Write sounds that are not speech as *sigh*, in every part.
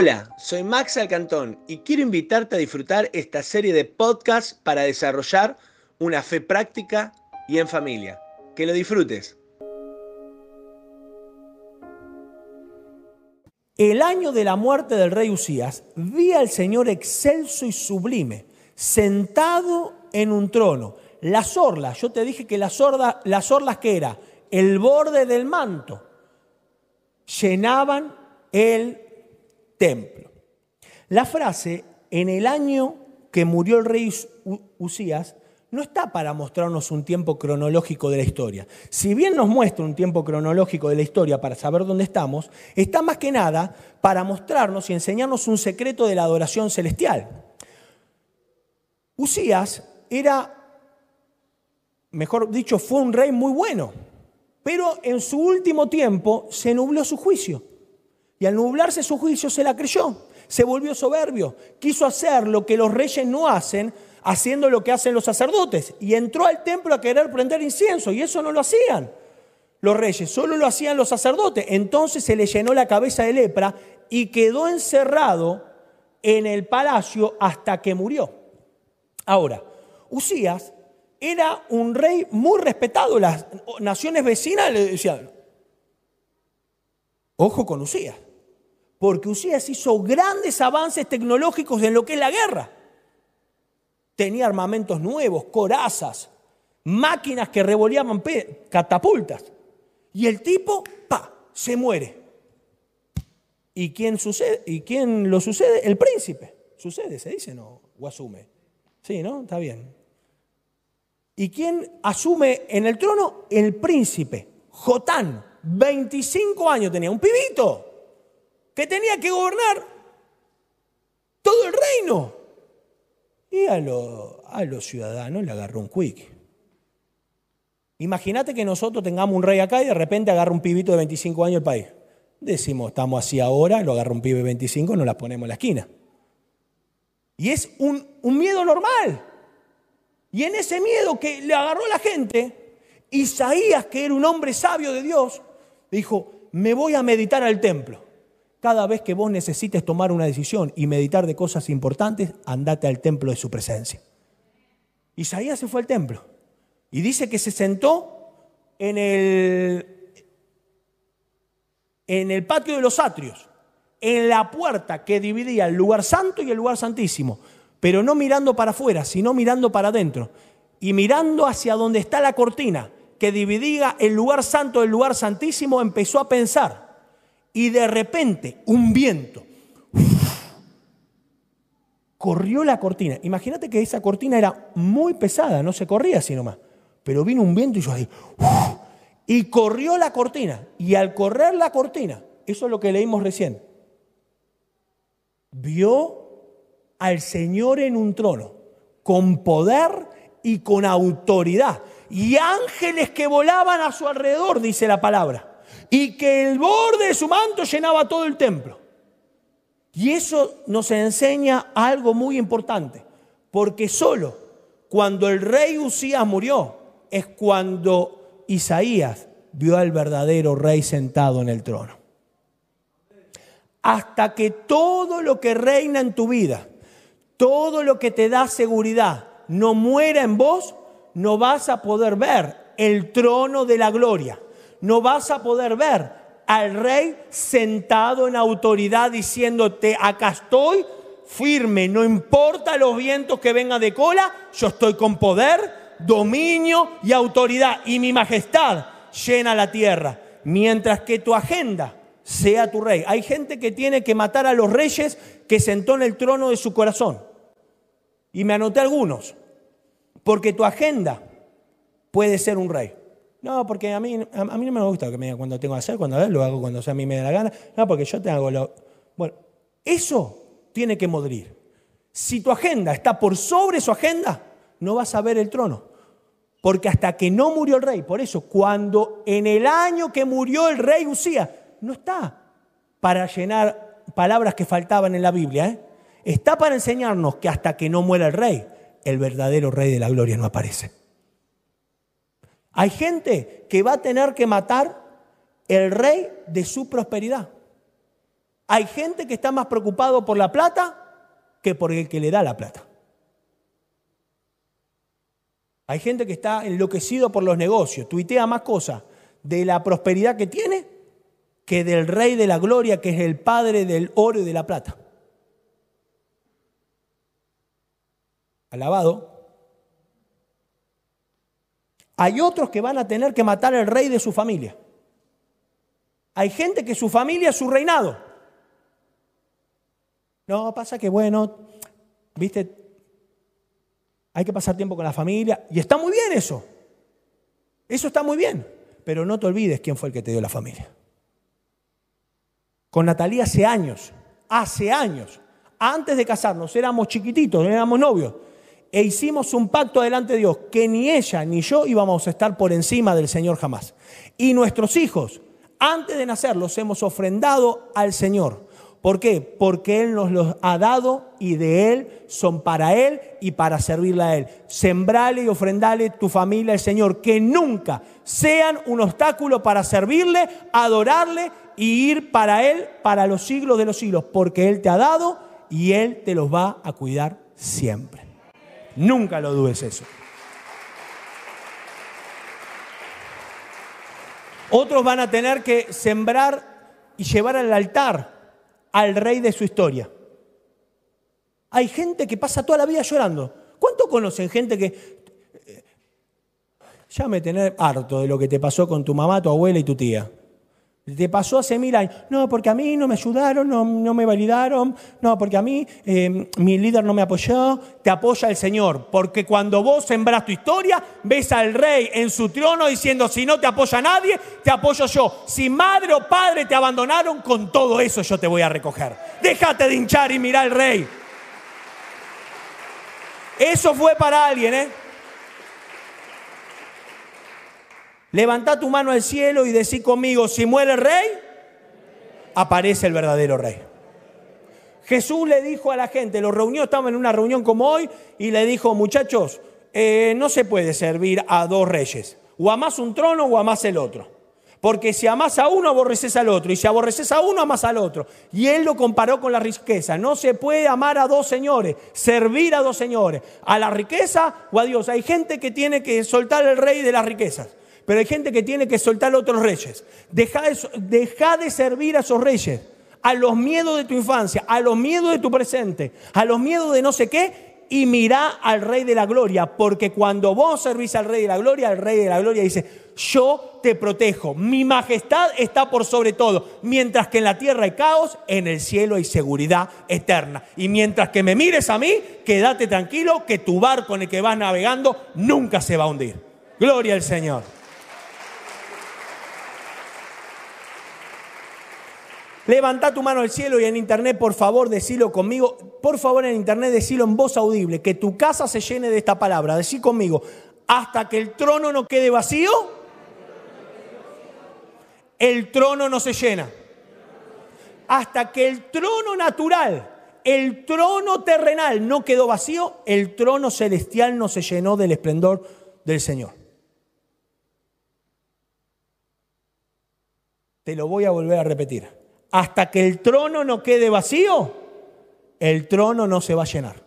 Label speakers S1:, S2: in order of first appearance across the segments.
S1: Hola, soy Max Alcantón y quiero invitarte a disfrutar esta serie de podcasts para desarrollar una fe práctica y en familia. Que lo disfrutes.
S2: El año de la muerte del rey Usías, vi al Señor excelso y sublime, sentado en un trono. Las orlas, yo te dije que las, las orlas que era el borde del manto, llenaban el templo. La frase, en el año que murió el rey Usías, no está para mostrarnos un tiempo cronológico de la historia. Si bien nos muestra un tiempo cronológico de la historia para saber dónde estamos, está más que nada para mostrarnos y enseñarnos un secreto de la adoración celestial. Usías era, mejor dicho, fue un rey muy bueno, pero en su último tiempo se nubló su juicio. Y al nublarse su juicio se la creyó, se volvió soberbio, quiso hacer lo que los reyes no hacen, haciendo lo que hacen los sacerdotes. Y entró al templo a querer prender incienso y eso no lo hacían los reyes, solo lo hacían los sacerdotes. Entonces se le llenó la cabeza de lepra y quedó encerrado en el palacio hasta que murió. Ahora, Usías era un rey muy respetado. Las naciones vecinas le decían, ojo con Usías, porque Usías hizo grandes avances tecnológicos en lo que es la guerra. Tenía armamentos nuevos, corazas, máquinas que revoleaban catapultas. Y el tipo, pa, se muere. ¿Y quién, sucede? ¿Y quién lo sucede? El príncipe. Sucede, se dice, ¿no? O asume. Sí, ¿no? Está bien. ¿Y quién asume en el trono? El príncipe, Jotán. 25 años tenía, un pibito, que tenía que gobernar todo el reino. Y a, a los ciudadanos le agarró un quick. Imagínate que nosotros tengamos un rey acá y de repente agarra un pibito de 25 años el país. Decimos, estamos así ahora, lo agarra un pibe de 25, nos las ponemos en la esquina. Y es un, un miedo normal. Y en ese miedo que le agarró la gente, Isaías, que era un hombre sabio de Dios, dijo, me voy a meditar al templo. Cada vez que vos necesites tomar una decisión y meditar de cosas importantes, andate al templo de su presencia. Isaías se fue al templo y dice que se sentó en el, en el patio de los atrios, en la puerta que dividía el lugar santo y el lugar santísimo, pero no mirando para afuera, sino mirando para adentro y mirando hacia donde está la cortina que dividía el lugar santo del lugar santísimo, empezó a pensar. Y de repente, un viento corrió la cortina. Imagínate que esa cortina era muy pesada, no se corría así nomás. Pero vino un viento y yo ahí, y corrió la cortina. Y al correr la cortina, eso es lo que leímos recién, vio al Señor en un trono, con poder y con autoridad y ángeles que volaban a su alrededor, dice la palabra, y que el borde de su manto llenaba todo el templo. Y eso nos enseña algo muy importante, porque solo cuando el rey Usías murió es cuando Isaías vio al verdadero rey sentado en el trono. Hasta que todo lo que reina en tu vida, todo lo que te da seguridad, no muera en vos, no vas a poder ver el trono de la gloria. No vas a poder ver al rey sentado en autoridad diciéndote, acá estoy firme, no importa los vientos que vengan de cola, yo estoy con poder, dominio y autoridad y mi majestad llena la tierra. Mientras que tu agenda sea tu rey. Hay gente que tiene que matar a los reyes que sentó en el trono de su corazón. Y me anoté algunos. Porque tu agenda puede ser un rey. No, porque a mí, a, mí no me gusta que me digan cuando tengo que hacer, cuando lo hago cuando sea a mí me da la gana. No, porque yo te hago lo... Bueno, eso tiene que modrir. Si tu agenda está por sobre su agenda, no vas a ver el trono. Porque hasta que no murió el rey, por eso, cuando en el año que murió el rey Usía, no está para llenar palabras que faltaban en la Biblia, ¿eh? está para enseñarnos que hasta que no muera el rey, el verdadero rey de la gloria no aparece. Hay gente que va a tener que matar el rey de su prosperidad. Hay gente que está más preocupado por la plata que por el que le da la plata. Hay gente que está enloquecido por los negocios, tuitea más cosas de la prosperidad que tiene que del rey de la gloria, que es el padre del oro y de la plata. Alabado. Hay otros que van a tener que matar al rey de su familia. Hay gente que su familia es su reinado. No, pasa que bueno, viste, hay que pasar tiempo con la familia. Y está muy bien eso. Eso está muy bien. Pero no te olvides quién fue el que te dio la familia. Con Natalia hace años, hace años, antes de casarnos, éramos chiquititos, éramos novios e hicimos un pacto delante de Dios que ni ella ni yo íbamos a estar por encima del Señor jamás. Y nuestros hijos, antes de nacer, los hemos ofrendado al Señor. ¿Por qué? Porque Él nos los ha dado y de Él son para Él y para servirle a Él. Sembrale y ofrendale tu familia al Señor, que nunca sean un obstáculo para servirle, adorarle y ir para Él para los siglos de los siglos, porque Él te ha dado y Él te los va a cuidar siempre. Nunca lo dudes eso. Otros van a tener que sembrar y llevar al altar al rey de su historia. Hay gente que pasa toda la vida llorando. ¿Cuánto conocen gente que... Eh, ya me tenés harto de lo que te pasó con tu mamá, tu abuela y tu tía. Te pasó hace mil años. No, porque a mí no me ayudaron, no, no me validaron. No, porque a mí eh, mi líder no me apoyó. Te apoya el Señor. Porque cuando vos sembras tu historia, ves al rey en su trono diciendo, si no te apoya nadie, te apoyo yo. Si madre o padre te abandonaron, con todo eso yo te voy a recoger. Déjate de hinchar y mira al rey. Eso fue para alguien, ¿eh? Levanta tu mano al cielo y decí conmigo, si muere el rey, aparece el verdadero rey. Jesús le dijo a la gente, lo reunió, estamos en una reunión como hoy, y le dijo, muchachos, eh, no se puede servir a dos reyes. O amás un trono o amás el otro. Porque si amás a uno, aborreces al otro. Y si aborreces a uno, amás al otro. Y él lo comparó con la riqueza. No se puede amar a dos señores, servir a dos señores. A la riqueza o a Dios. Hay gente que tiene que soltar el rey de las riquezas. Pero hay gente que tiene que soltar a otros reyes. Deja de, servir a esos reyes, a los miedos de tu infancia, a los miedos de tu presente, a los miedos de no sé qué, y mira al Rey de la Gloria, porque cuando vos servís al Rey de la Gloria, el Rey de la Gloria dice, yo te protejo, mi majestad está por sobre todo, mientras que en la tierra hay caos, en el cielo hay seguridad eterna. Y mientras que me mires a mí, quédate tranquilo que tu barco en el que vas navegando nunca se va a hundir. Gloria al Señor. Levanta tu mano al cielo y en internet, por favor, decilo conmigo. Por favor, en internet, decilo en voz audible. Que tu casa se llene de esta palabra. Decí conmigo. Hasta que el trono no quede vacío, el trono no se llena. Hasta que el trono natural, el trono terrenal no quedó vacío, el trono celestial no se llenó del esplendor del Señor. Te lo voy a volver a repetir hasta que el trono no quede vacío, el trono no se va a llenar.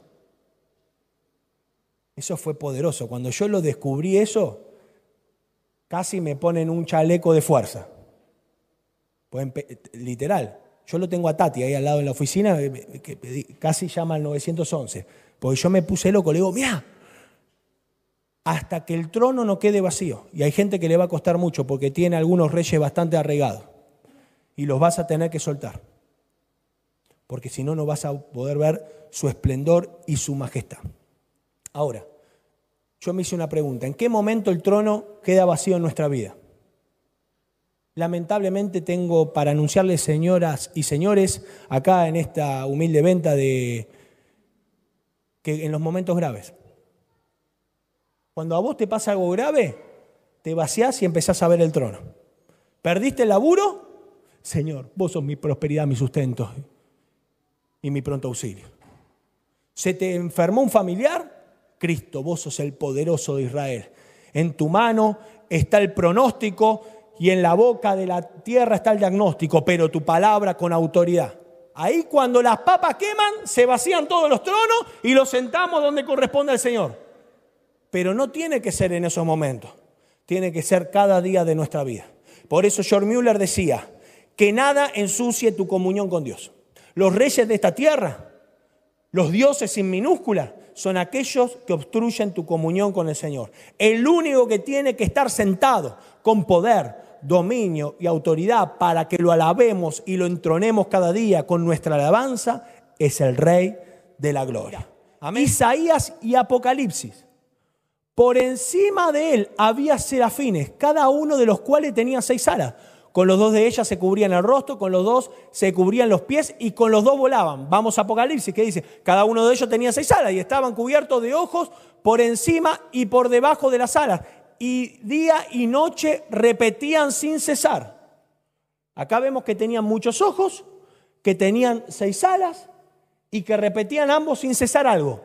S2: Eso fue poderoso. Cuando yo lo descubrí eso, casi me ponen un chaleco de fuerza. literal. Yo lo tengo a Tati ahí al lado en la oficina, que casi llama al 911. Porque yo me puse loco, le digo, mira, hasta que el trono no quede vacío. Y hay gente que le va a costar mucho porque tiene algunos reyes bastante arraigados y los vas a tener que soltar. Porque si no, no vas a poder ver su esplendor y su majestad. Ahora, yo me hice una pregunta. ¿En qué momento el trono queda vacío en nuestra vida? Lamentablemente tengo para anunciarles, señoras y señores, acá en esta humilde venta de que en los momentos graves. Cuando a vos te pasa algo grave, te vaciás y empezás a ver el trono. ¿Perdiste el laburo? Señor, vos sos mi prosperidad, mi sustento y mi pronto auxilio. ¿Se te enfermó un familiar? Cristo, vos sos el poderoso de Israel. En tu mano está el pronóstico y en la boca de la tierra está el diagnóstico, pero tu palabra con autoridad. Ahí cuando las papas queman, se vacían todos los tronos y los sentamos donde corresponde al Señor. Pero no tiene que ser en esos momentos, tiene que ser cada día de nuestra vida. Por eso George Mueller decía, que nada ensucie tu comunión con Dios. Los reyes de esta tierra, los dioses sin minúscula, son aquellos que obstruyen tu comunión con el Señor. El único que tiene que estar sentado con poder, dominio y autoridad para que lo alabemos y lo entronemos cada día con nuestra alabanza es el Rey de la Gloria. Isaías y Apocalipsis. Por encima de él había serafines, cada uno de los cuales tenía seis alas. Con los dos de ellas se cubrían el rostro, con los dos se cubrían los pies y con los dos volaban. Vamos a Apocalipsis, que dice, cada uno de ellos tenía seis alas y estaban cubiertos de ojos por encima y por debajo de las alas. Y día y noche repetían sin cesar. Acá vemos que tenían muchos ojos, que tenían seis alas y que repetían ambos sin cesar algo.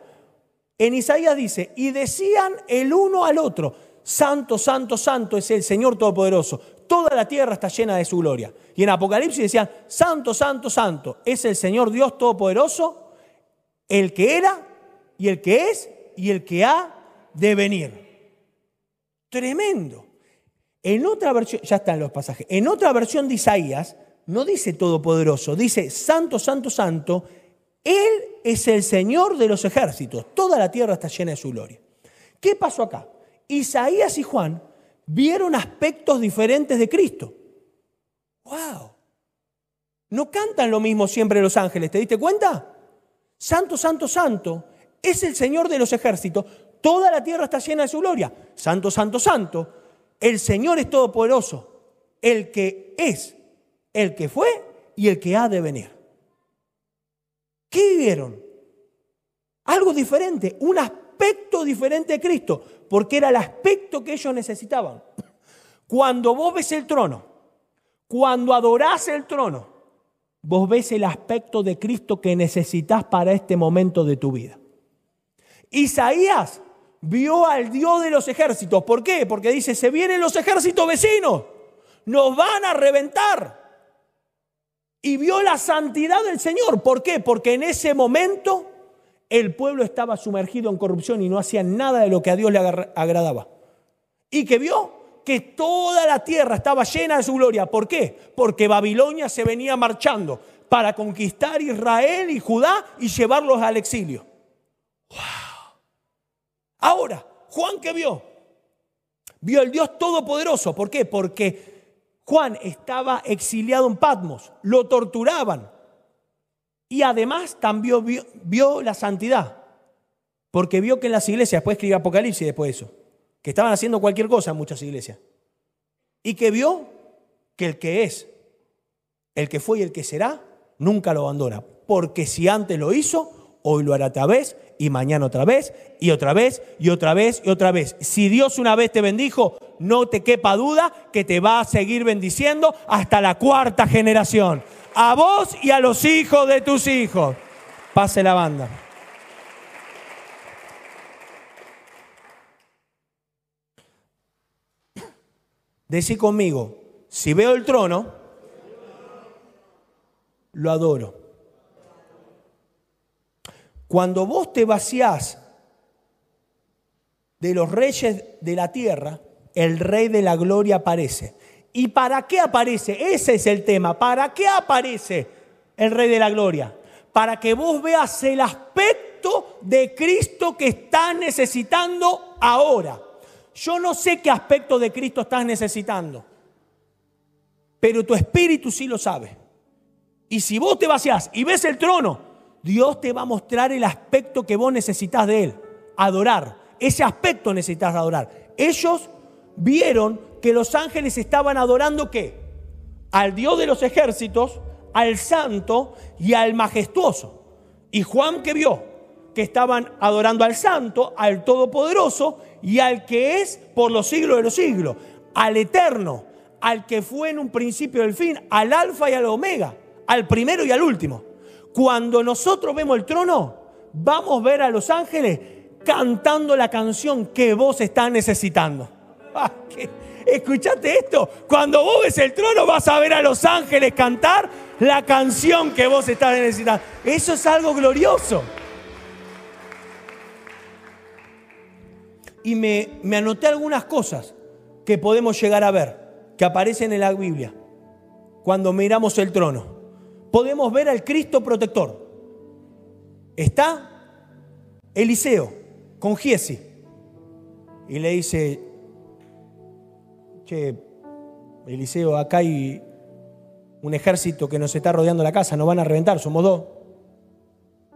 S2: En Isaías dice, y decían el uno al otro, Santo, santo, santo es el Señor Todopoderoso toda la tierra está llena de su gloria. Y en Apocalipsis decían, santo, santo, santo, es el Señor Dios Todopoderoso, el que era y el que es y el que ha de venir. Tremendo. En otra versión, ya están los pasajes, en otra versión de Isaías no dice todopoderoso, dice santo, santo, santo, Él es el Señor de los ejércitos, toda la tierra está llena de su gloria. ¿Qué pasó acá? Isaías y Juan vieron aspectos diferentes de Cristo. ¡Wow! No cantan lo mismo siempre los ángeles, ¿te diste cuenta? Santo, santo, santo, es el Señor de los ejércitos, toda la tierra está llena de su gloria. Santo, santo, santo, el Señor es todopoderoso, el que es, el que fue y el que ha de venir. ¿Qué vieron? Algo diferente, un aspecto diferente de Cristo porque era el aspecto que ellos necesitaban. Cuando vos ves el trono, cuando adorás el trono, vos ves el aspecto de Cristo que necesitas para este momento de tu vida. Isaías vio al Dios de los ejércitos. ¿Por qué? Porque dice, se vienen los ejércitos vecinos, nos van a reventar. Y vio la santidad del Señor. ¿Por qué? Porque en ese momento el pueblo estaba sumergido en corrupción y no hacía nada de lo que a Dios le agradaba. Y que vio que toda la tierra estaba llena de su gloria. ¿Por qué? Porque Babilonia se venía marchando para conquistar Israel y Judá y llevarlos al exilio. ¡Wow! Ahora, Juan que vio, vio el Dios Todopoderoso. ¿Por qué? Porque Juan estaba exiliado en Patmos, lo torturaban, y además también vio, la santidad, porque vio que en las iglesias, después escribió Apocalipsis después de eso, que estaban haciendo cualquier cosa en muchas iglesias. Y que vio que el que es, el que fue y el que será, nunca lo abandona. Porque si antes lo hizo, hoy lo hará otra vez y mañana otra vez y otra vez y otra vez y otra vez. Si Dios una vez te bendijo, no te quepa duda que te va a seguir bendiciendo hasta la cuarta generación a vos y a los hijos de tus hijos. Pase la banda. Decí conmigo, si veo el trono, lo adoro. Cuando vos te vaciás de los reyes de la tierra, el rey de la gloria aparece. ¿Y para qué aparece? Ese es el tema. ¿Para qué aparece el Rey de la Gloria? Para que vos veas el aspecto de Cristo que estás necesitando ahora. Yo no sé qué aspecto de Cristo estás necesitando, pero tu espíritu sí lo sabe. Y si vos te vaciás y ves el trono, Dios te va a mostrar el aspecto que vos necesitas de Él. Adorar. Ese aspecto necesitas adorar. Ellos vieron que los ángeles estaban adorando qué? Al Dios de los ejércitos, al santo y al majestuoso. Y Juan que vio que estaban adorando al santo, al todopoderoso y al que es por los siglos de los siglos, al eterno, al que fue en un principio del fin, al alfa y al omega, al primero y al último. Cuando nosotros vemos el trono, vamos a ver a los ángeles cantando la canción que vos estás necesitando. *laughs* Escuchate esto. Cuando vos ves el trono vas a ver a los ángeles cantar la canción que vos estás necesitando. Eso es algo glorioso. Y me anoté algunas cosas que podemos llegar a ver, que aparecen en la Biblia, cuando miramos el trono. Podemos ver al Cristo protector. Está Eliseo con Giesi y le dice, che, Eliseo, acá hay un ejército que nos está rodeando la casa, nos van a reventar, somos dos.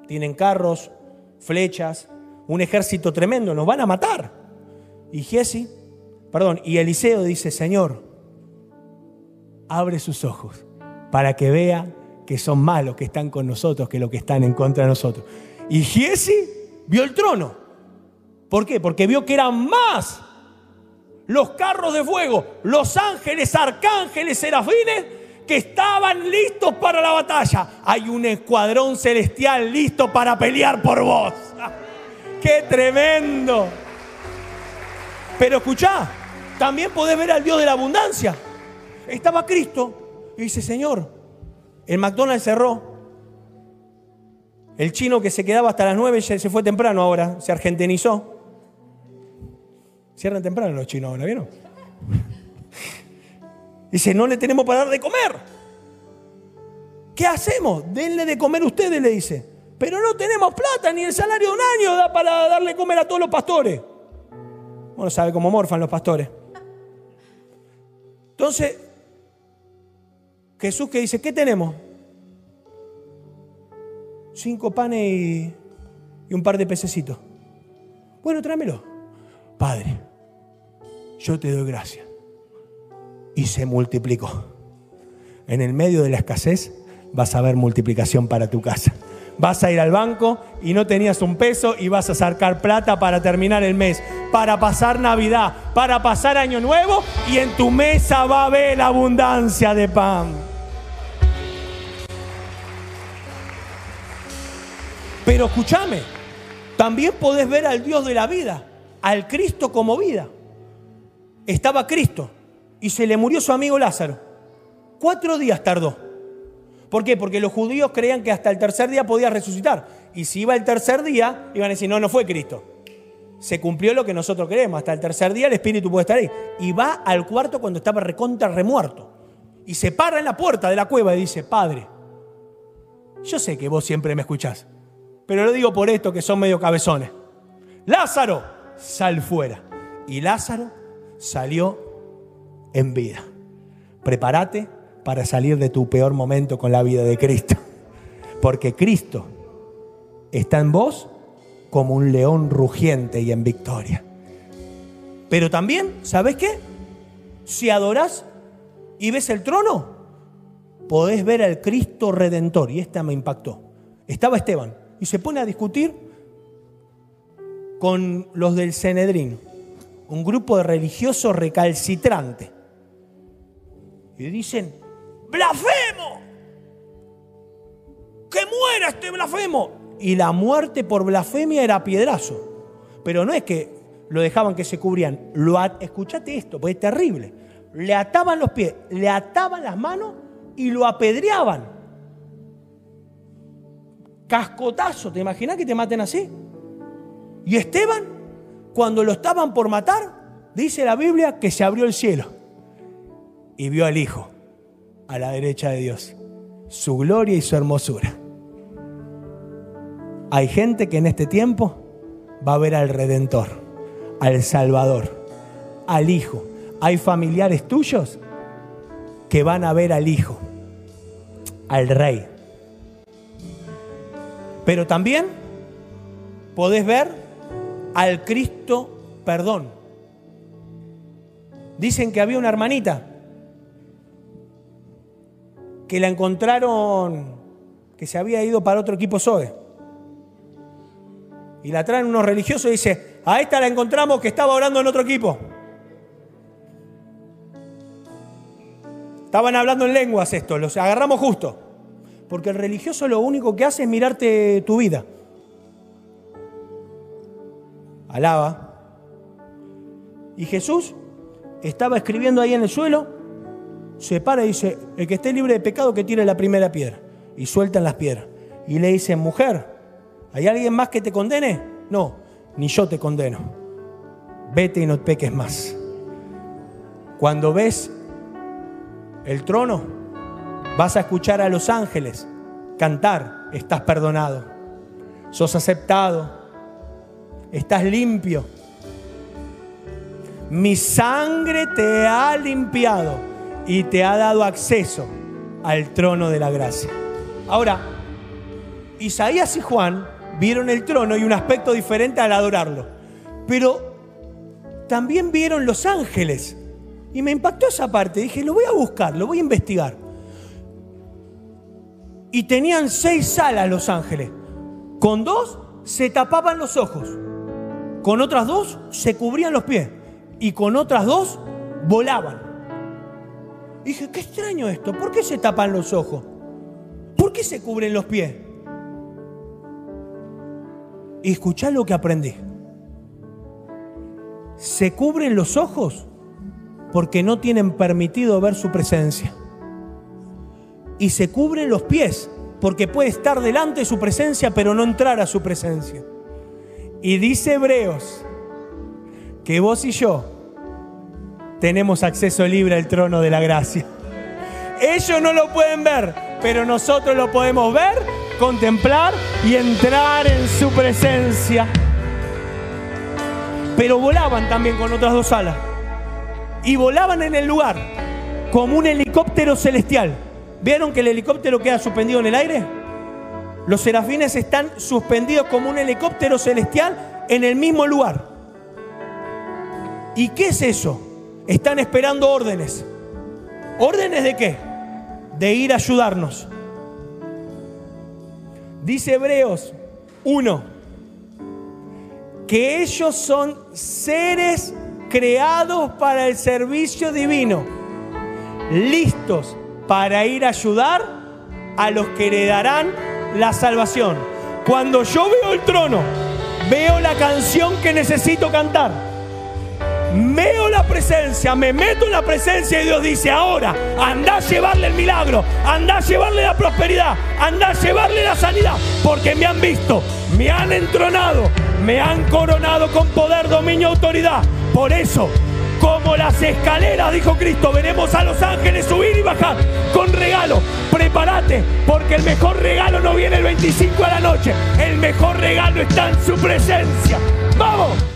S2: Tienen carros, flechas, un ejército tremendo, nos van a matar. Y Giesi, perdón, y Eliseo dice, Señor, abre sus ojos para que vea que son malos que están con nosotros que los que están en contra de nosotros. Y Giesi vio el trono. ¿Por qué? Porque vio que eran más los carros de fuego, los ángeles, arcángeles, serafines que estaban listos para la batalla. Hay un escuadrón celestial listo para pelear por vos. *laughs* ¡Qué tremendo! Pero escuchá, también podés ver al Dios de la abundancia. Estaba Cristo y dice, Señor, el McDonald's cerró. El chino que se quedaba hasta las 9 se fue temprano ahora, se argentinizó. Cierran temprano los chinos ahora, ¿vieron? *laughs* Dice, no le tenemos para dar de comer. ¿Qué hacemos? Denle de comer ustedes, le dice. Pero no tenemos plata, ni el salario de un año da para darle comer a todos los pastores. Bueno, sabe cómo morfan los pastores. Entonces, Jesús que dice, ¿qué tenemos? Cinco panes y, un par de pececitos. Bueno, tráemelo. Padre, yo te doy gracias. Y se multiplicó. En el medio de la escasez vas a ver multiplicación para tu casa. Vas a ir al banco y no tenías un peso y vas a sacar plata para terminar el mes, para pasar Navidad, para pasar Año Nuevo y en tu mesa va a haber abundancia de pan. Pero escúchame, también podés ver al Dios de la vida, al Cristo como vida estaba Cristo y se le murió su amigo Lázaro. Cuatro días tardó. ¿Por qué? Porque los judíos creían que hasta el tercer día podía resucitar. Y si iba el tercer día, iban a decir, no, no fue Cristo. Se cumplió lo que nosotros creemos. Hasta el tercer día el Espíritu puede estar ahí. Y va al cuarto cuando estaba recontra remuerto. Y se para en la puerta de la cueva y dice, Padre, yo sé que vos siempre me escuchás, pero lo digo por esto que son medio cabezones. Lázaro, sal fuera. Y Lázaro salió en vida. Prepárate para salir de tu peor momento con la vida de Cristo. Porque Cristo está en vos como un león rugiente y en victoria. Pero también, ¿sabes qué? Si adorás y ves el trono, podés ver al Cristo redentor. Y esta me impactó. Estaba Esteban y se pone a discutir con los del Cenedrín un grupo de religiosos recalcitrantes. Y dicen, blasfemo, que muera este blasfemo. Y la muerte por blasfemia era piedrazo. Pero no es que lo dejaban que se cubrían. Lo escuchate esto, porque es terrible. Le ataban los pies, le ataban las manos y lo apedreaban. Cascotazo, ¿te imaginas que te maten así? Y Esteban cuando lo estaban por matar, dice la Biblia que se abrió el cielo y vio al Hijo a la derecha de Dios, su gloria y su hermosura. Hay gente que en este tiempo va a ver al Redentor, al Salvador, al Hijo. Hay familiares tuyos que van a ver al Hijo, al Rey. Pero también podés ver al Cristo perdón. Dicen que había una hermanita que la encontraron que se había ido para otro equipo SOE. Y la traen unos religiosos y dice, a esta la encontramos que estaba orando en otro equipo. Estaban hablando en lenguas esto, los agarramos justo. Porque el religioso lo único que hace es mirarte tu vida alaba. Y Jesús estaba escribiendo ahí en el suelo, se para y dice, el que esté libre de pecado que tire la primera piedra. Y sueltan las piedras. Y le dicen, mujer, ¿hay alguien más que te condene? No, ni yo te condeno. Vete y no peques más. Cuando ves el trono, vas a escuchar a los ángeles cantar, estás perdonado, sos aceptado, estás limpio. Mi sangre te ha limpiado y te ha dado acceso al trono de la gracia. Ahora, Isaías y Juan vieron el trono y un aspecto diferente al adorarlo. Pero también vieron los ángeles. Y me impactó esa parte. Dije, lo voy a buscar, lo voy a investigar. Y tenían seis salas los ángeles. Con dos se tapaban los ojos. Con otras dos se cubrían los pies. Y con otras dos volaban. dije, qué extraño esto. ¿Por qué se tapan los ojos? ¿Por qué se cubren los pies? Y escuchá lo que aprendí. Se cubren los ojos porque no tienen permitido ver su presencia. Y se cubren los pies porque puede estar delante de su presencia pero no entrar a su presencia. Y dice Hebreos que vos y yo tenemos acceso libre al trono de la gracia. Ellos no lo pueden ver, pero nosotros lo podemos ver, contemplar y entrar en su presencia. Pero volaban también con otras dos alas. Y volaban en el lugar como un helicóptero celestial. ¿Vieron que el helicóptero queda suspendido en el aire? Los serafines están suspendidos como un helicóptero celestial en el mismo lugar. ¿Y qué es eso? Están esperando órdenes. ¿Órdenes de qué? De ir a ayudarnos. Dice Hebreos 1, que ellos son seres creados para el servicio divino, listos para ir a ayudar a los que heredarán la salvación. Cuando yo veo el trono, veo la canción que necesito cantar. Veo la presencia, me meto en la presencia y Dios dice, ahora anda a llevarle el milagro, anda a llevarle la prosperidad, anda a llevarle la sanidad, porque me han visto, me han entronado, me han coronado con poder, dominio, autoridad. Por eso como las escaleras, dijo Cristo, veremos a los ángeles subir y bajar con regalo. Prepárate, porque el mejor regalo no viene el 25 a la noche. El mejor regalo está en su presencia. ¡Vamos!